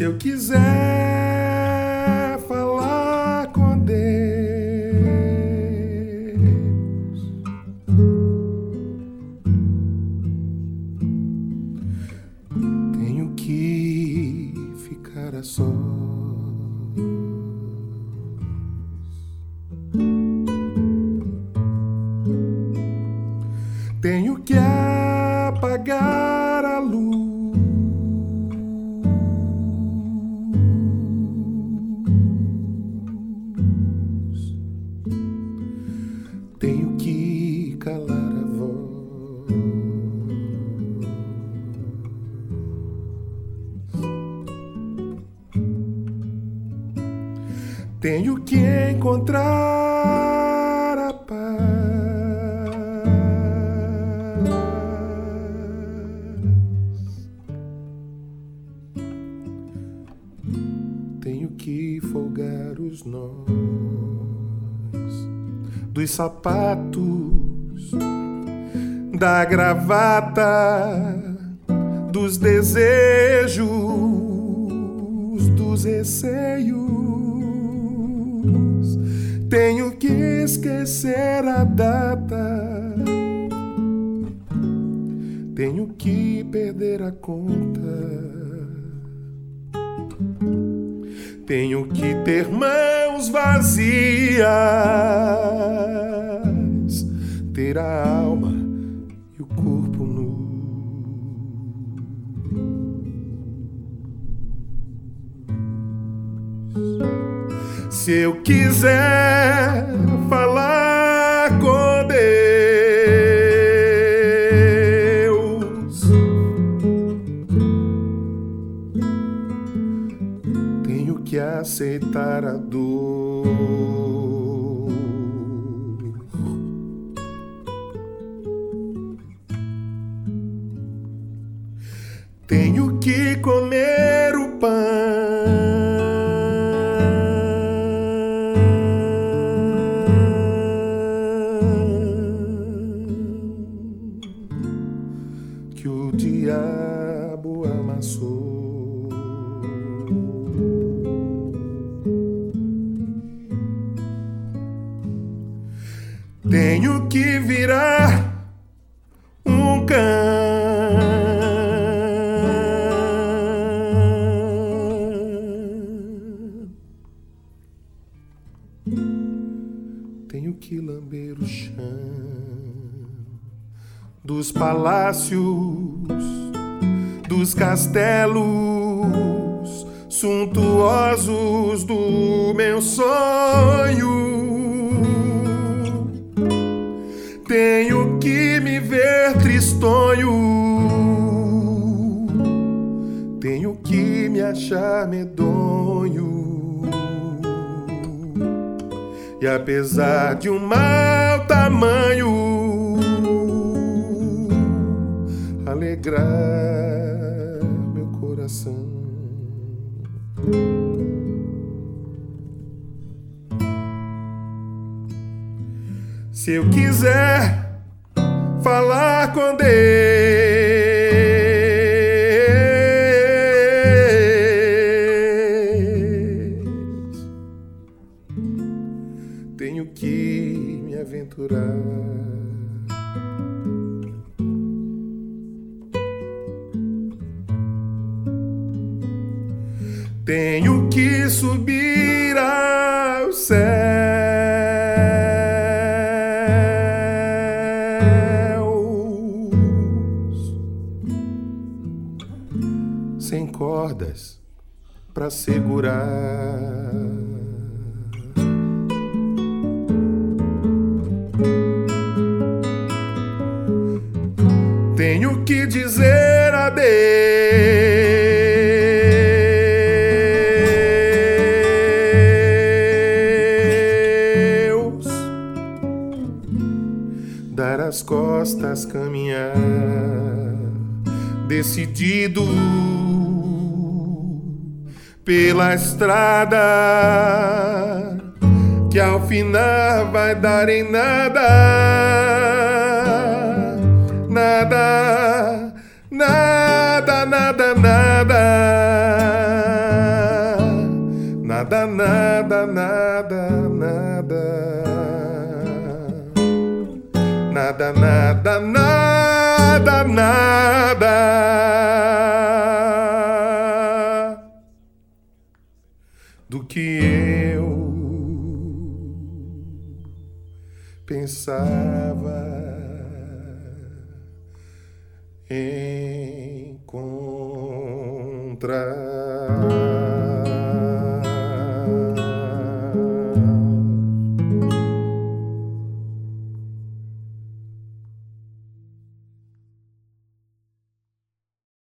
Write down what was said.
Se eu quiser Tenho que encontrar a paz. Tenho que folgar os nós dos sapatos, da gravata, dos desejos, dos receios. Tenho que esquecer a data. Tenho que perder a conta. Tenho que ter mãos vazias, ter a alma e o corpo nu. Se eu quiser falar com Deus, tenho que aceitar a dor. Tenho que comer diabo amassou. Tenho que virar um cão. Tenho que lamber o chão dos palácios, dos castelos suntuosos do meu sonho. Tenho que me ver tristonho. Tenho que me achar medonho. E apesar de um mau tamanho, alegrar coração. Se eu quiser falar com Deus, tenho que me aventurar. Tenho que subir ao céus sem cordas para segurar. Tenho que dizer adeus, dar as costas, caminhar, decidido pela estrada que ao final vai dar em nada, nada, nada, nada, nada. nada, nada, nada, Nada, nada, nada, nada. Do que eu pensava encontrar.